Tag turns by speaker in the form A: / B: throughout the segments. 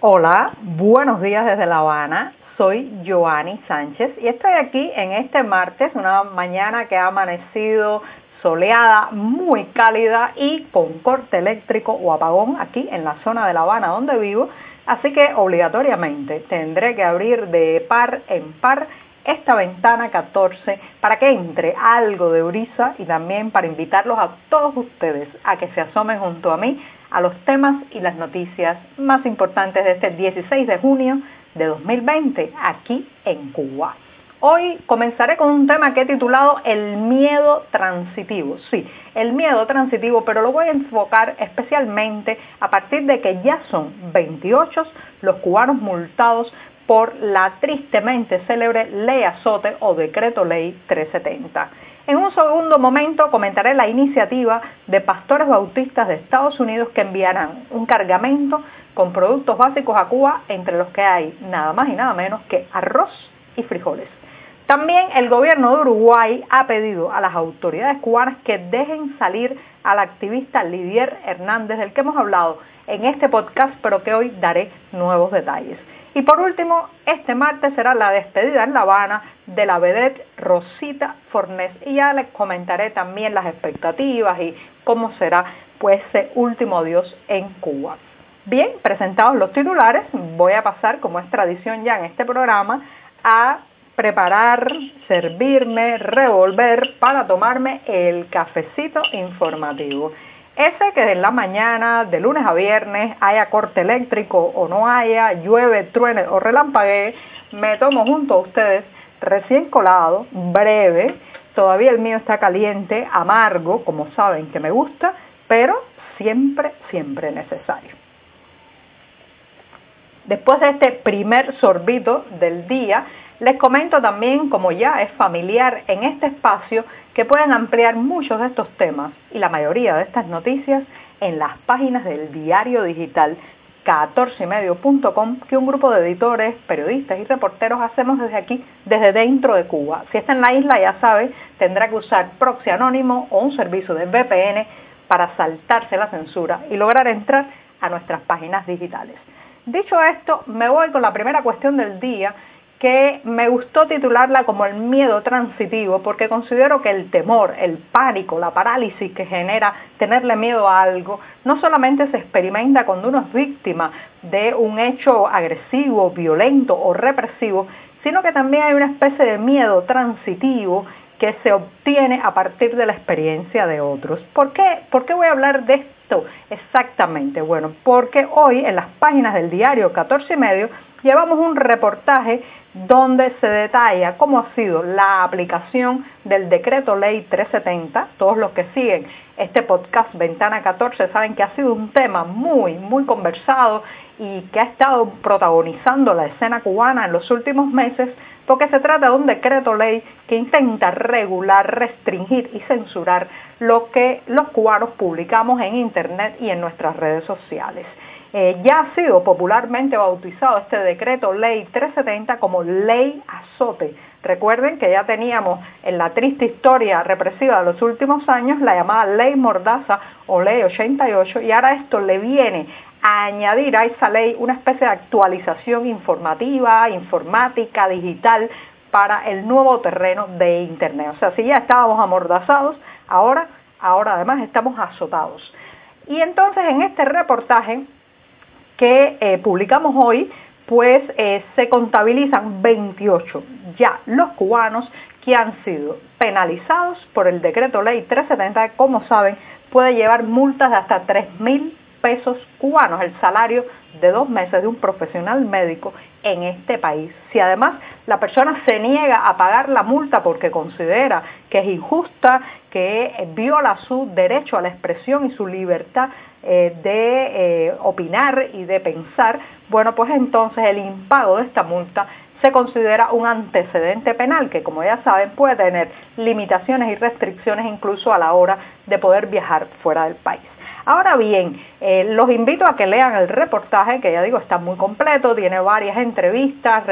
A: Hola, buenos días desde La Habana. Soy Joanny Sánchez y estoy aquí en este martes, una mañana que ha amanecido soleada, muy cálida y con corte eléctrico o apagón aquí en la zona de La Habana donde vivo. Así que obligatoriamente tendré que abrir de par en par esta ventana 14 para que entre algo de brisa y también para invitarlos a todos ustedes a que se asomen junto a mí a los temas y las noticias más importantes de este 16 de junio de 2020 aquí en Cuba. Hoy comenzaré con un tema que he titulado El miedo transitivo. Sí, el miedo transitivo, pero lo voy a enfocar especialmente a partir de que ya son 28 los cubanos multados por la tristemente célebre Ley Azote o Decreto Ley 370. En un segundo momento comentaré la iniciativa de pastores bautistas de Estados Unidos que enviarán un cargamento con productos básicos a Cuba, entre los que hay nada más y nada menos que arroz y frijoles. También el gobierno de Uruguay ha pedido a las autoridades cubanas que dejen salir al activista Lidier Hernández, del que hemos hablado en este podcast, pero que hoy daré nuevos detalles. Y por último, este martes será la despedida en La Habana de la vedette Rosita Fornés y ya les comentaré también las expectativas y cómo será pues ese último adiós en Cuba. Bien, presentados los titulares, voy a pasar, como es tradición ya en este programa, a preparar, servirme, revolver para tomarme el cafecito informativo. Ese que en la mañana, de lunes a viernes, haya corte eléctrico o no haya, llueve, truene o relampaguee, me tomo junto a ustedes recién colado, breve, todavía el mío está caliente, amargo, como saben que me gusta, pero siempre, siempre necesario. Después de este primer sorbito del día, les comento también, como ya es familiar en este espacio, que pueden ampliar muchos de estos temas y la mayoría de estas noticias en las páginas del diario digital 14medio.com que un grupo de editores, periodistas y reporteros hacemos desde aquí, desde dentro de Cuba. Si está en la isla, ya sabe, tendrá que usar proxy anónimo o un servicio de VPN para saltarse la censura y lograr entrar a nuestras páginas digitales. Dicho esto, me voy con la primera cuestión del día que me gustó titularla como el miedo transitivo porque considero que el temor, el pánico, la parálisis que genera tenerle miedo a algo, no solamente se experimenta cuando uno es víctima de un hecho agresivo, violento o represivo, sino que también hay una especie de miedo transitivo que se obtiene a partir de la experiencia de otros. ¿Por qué, ¿Por qué voy a hablar de esto exactamente? Bueno, porque hoy en las páginas del diario 14 y medio llevamos un reportaje donde se detalla cómo ha sido la aplicación del decreto ley 370. Todos los que siguen este podcast Ventana 14 saben que ha sido un tema muy, muy conversado y que ha estado protagonizando la escena cubana en los últimos meses porque se trata de un decreto ley que intenta regular, restringir y censurar lo que los cubanos publicamos en Internet y en nuestras redes sociales. Eh, ya ha sido popularmente bautizado este decreto ley 370 como ley azote. Recuerden que ya teníamos en la triste historia represiva de los últimos años la llamada ley mordaza o ley 88 y ahora esto le viene a añadir a esa ley una especie de actualización informativa, informática, digital para el nuevo terreno de Internet. O sea, si ya estábamos amordazados, ahora, ahora además estamos azotados. Y entonces en este reportaje que eh, publicamos hoy, pues eh, se contabilizan 28 ya los cubanos que han sido penalizados por el decreto ley 370, como saben, puede llevar multas de hasta 3 mil pesos cubanos, el salario de dos meses de un profesional médico en este país. Si además la persona se niega a pagar la multa porque considera que es injusta, que viola su derecho a la expresión y su libertad eh, de eh, opinar y de pensar, bueno, pues entonces el impago de esta multa se considera un antecedente penal que, como ya saben, puede tener limitaciones y restricciones incluso a la hora de poder viajar fuera del país. Ahora bien, eh, los invito a que lean el reportaje, que ya digo está muy completo, tiene varias entrevistas,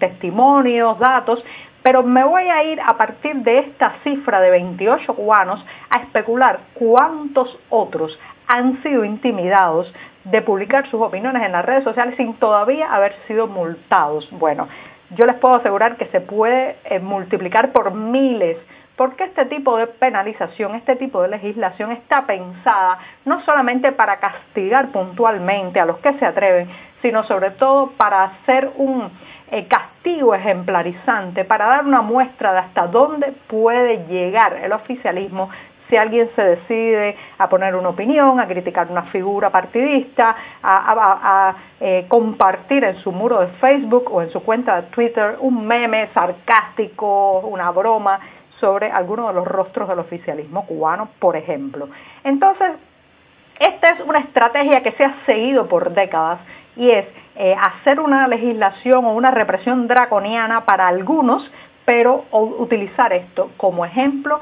A: testimonios, datos, pero me voy a ir a partir de esta cifra de 28 cubanos a especular cuántos otros han sido intimidados de publicar sus opiniones en las redes sociales sin todavía haber sido multados. Bueno, yo les puedo asegurar que se puede eh, multiplicar por miles porque este tipo de penalización, este tipo de legislación está pensada no solamente para castigar puntualmente a los que se atreven, sino sobre todo para hacer un eh, castigo ejemplarizante, para dar una muestra de hasta dónde puede llegar el oficialismo si alguien se decide a poner una opinión, a criticar una figura partidista, a, eh, compartir en su muro de Facebook o en su cuenta de Twitter un meme sarcástico, una broma sobre alguno de los rostros del oficialismo cubano, por ejemplo. Entonces, esta es una estrategia que se ha seguido por décadas y es eh, hacer una legislación o una represión draconiana para algunos, pero utilizar esto como ejemplo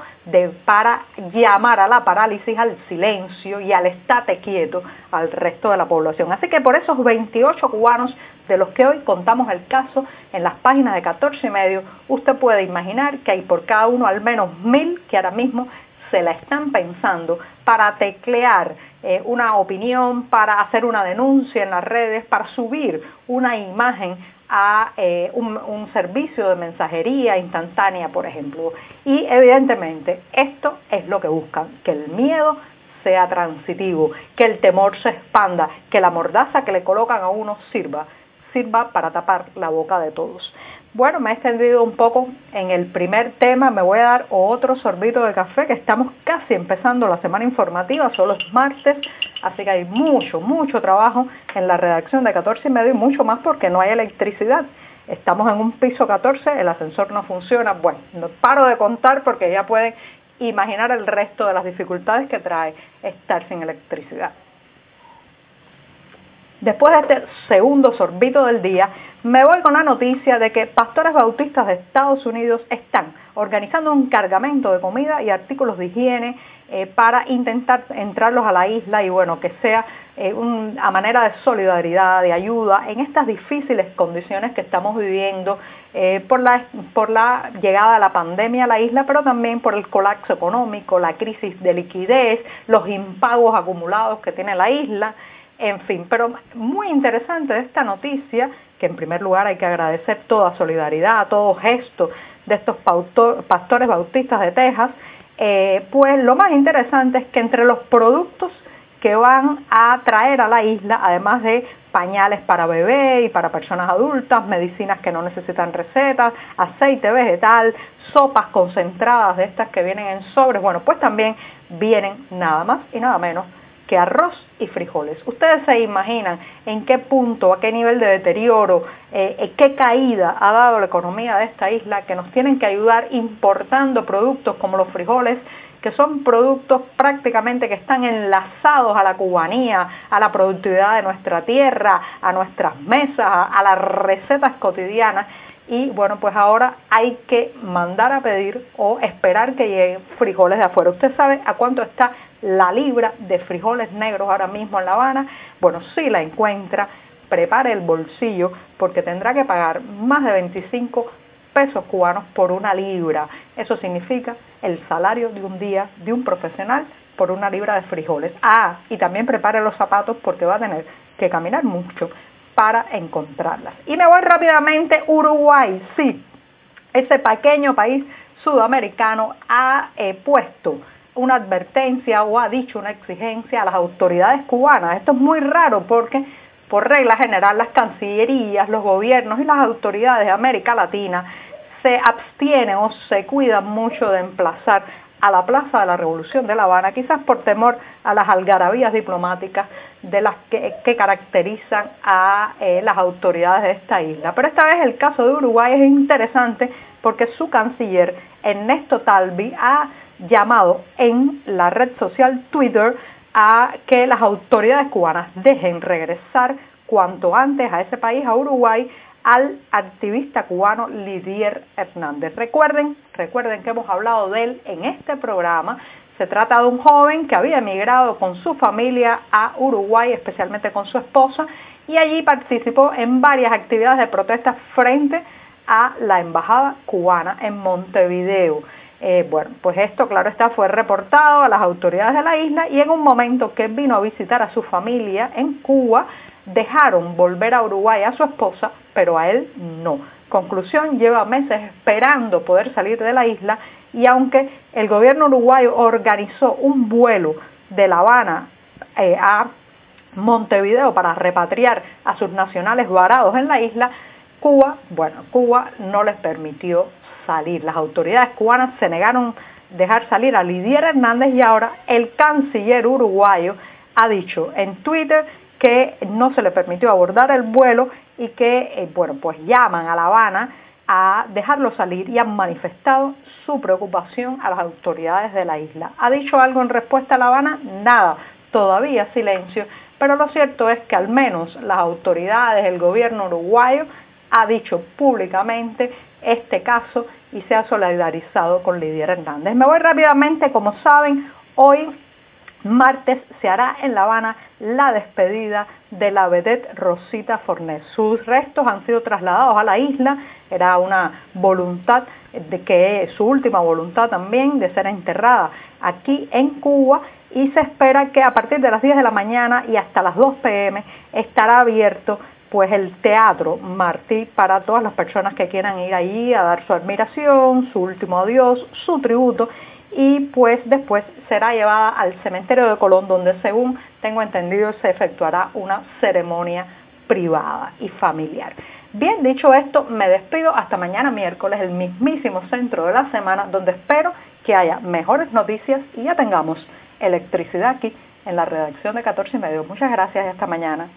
A: para llamar a la parálisis, al silencio y al estate quieto al resto de la población. Así que por esos 28 cubanos de los que hoy contamos el caso en las páginas de 14 y medio, usted puede imaginar que hay por cada uno al menos mil que ahora mismo se la están pensando para teclear eh, una opinión, para hacer una denuncia en las redes, para subir una imagen a eh, un, servicio de mensajería instantánea, por ejemplo. Y evidentemente esto es lo que buscan, que el miedo sea transitivo, que el temor se expanda, que la mordaza que le colocan a uno sirva, sirva para tapar la boca de todos. Bueno, me he extendido un poco en el primer tema, me voy a dar otro sorbito de café, que estamos casi empezando la semana informativa, son los martes, así que hay mucho, mucho trabajo en la redacción de 14 y medio y mucho más porque no hay electricidad. Estamos en un piso 14, el ascensor no funciona. Bueno, no paro de contar porque ya pueden imaginar el resto de las dificultades que trae estar sin electricidad. Después de este segundo sorbito del día, me voy con la noticia de que pastores bautistas de Estados Unidos están organizando un cargamento de comida y artículos de higiene eh, para intentar entrarlos a la isla y bueno, que sea eh, una manera de solidaridad, de ayuda en estas difíciles condiciones que estamos viviendo eh, por, la, por la llegada de la pandemia a la isla, pero también por el colapso económico, la crisis de liquidez, los impagos acumulados que tiene la isla. En fin, pero muy interesante esta noticia, que en primer lugar hay que agradecer toda solidaridad, todo gesto de estos pastores bautistas de Texas, eh, pues lo más interesante es que entre los productos que van a traer a la isla, además de pañales para bebé y para personas adultas, medicinas que no necesitan recetas, aceite vegetal, sopas concentradas de estas que vienen en sobres, bueno, pues también vienen nada más y nada menos que arroz y frijoles. Ustedes se imaginan en qué punto, a qué nivel de deterioro, eh, qué caída ha dado la economía de esta isla que nos tienen que ayudar importando productos como los frijoles, que son productos prácticamente que están enlazados a la cubanía, a la productividad de nuestra tierra, a nuestras mesas, a las recetas cotidianas y bueno, pues ahora hay que mandar a pedir o esperar que lleguen frijoles de afuera. ¿Usted sabe a cuánto está la libra de frijoles negros ahora mismo en La Habana? Bueno, si la encuentra, prepare el bolsillo porque tendrá que pagar más de 25 pesos cubanos por una libra. Eso significa el salario de un día de un profesional por una libra de frijoles. Ah, y también prepare los zapatos porque va a tener que caminar mucho para encontrarlas. Y me voy rápidamente, Uruguay, sí, ese pequeño país sudamericano ha eh, puesto una advertencia o ha dicho una exigencia a las autoridades cubanas. Esto es muy raro porque por regla general las cancillerías, los gobiernos y las autoridades de América Latina se abstienen o se cuidan mucho de emplazar a la Plaza de la Revolución de La Habana, quizás por temor a las algarabías diplomáticas de las que, caracterizan a eh, las autoridades de esta isla. Pero esta vez el caso de Uruguay es interesante porque su canciller Ernesto Talvi ha llamado en la red social Twitter a que las autoridades cubanas dejen regresar cuanto antes a ese país, a Uruguay, al activista cubano Lidier Hernández. Recuerden, recuerden que hemos hablado de él en este programa. Se trata de un joven que había emigrado con su familia a Uruguay, especialmente con su esposa, y allí participó en varias actividades de protesta frente a la embajada cubana en Montevideo. Eh, bueno, pues esto, claro está, fue reportado a las autoridades de la isla y en un momento que vino a visitar a su familia en Cuba, dejaron volver a Uruguay a su esposa, pero a él no. Conclusión, lleva meses esperando poder salir de la isla y aunque el gobierno uruguayo organizó un vuelo de La Habana eh, a Montevideo para repatriar a sus nacionales varados en la isla, Cuba, bueno, Cuba no les permitió salir. Las autoridades cubanas se negaron a dejar salir a Lidier Hernández y ahora el canciller uruguayo ha dicho en Twitter que no se le permitió abordar el vuelo y que, eh, bueno, pues llaman a La Habana a dejarlo salir y han manifestado su preocupación a las autoridades de la isla. ¿Ha dicho algo en respuesta a La Habana? Nada, todavía silencio, pero lo cierto es que al menos las autoridades, el gobierno uruguayo, ha dicho públicamente este caso y se ha solidarizado con Lidia Hernández. Me voy rápidamente, como saben, hoy martes se hará en La Habana la despedida de la vedette Rosita Fornés. Sus restos han sido trasladados a la isla, era una voluntad de que su última voluntad también de ser enterrada aquí en Cuba y se espera que a partir de las 10 de la mañana y hasta las 2 pm estará abierto pues el teatro Martí para todas las personas que quieran ir allí a dar su admiración, su último adiós, su tributo y pues después será llevada al cementerio de Colón donde según tengo entendido se efectuará una ceremonia privada y familiar. Bien, dicho esto, me despido hasta mañana miércoles, el mismísimo centro de la semana, donde espero que haya mejores noticias y ya tengamos electricidad aquí en la redacción de 14 y medio. Muchas gracias y hasta mañana.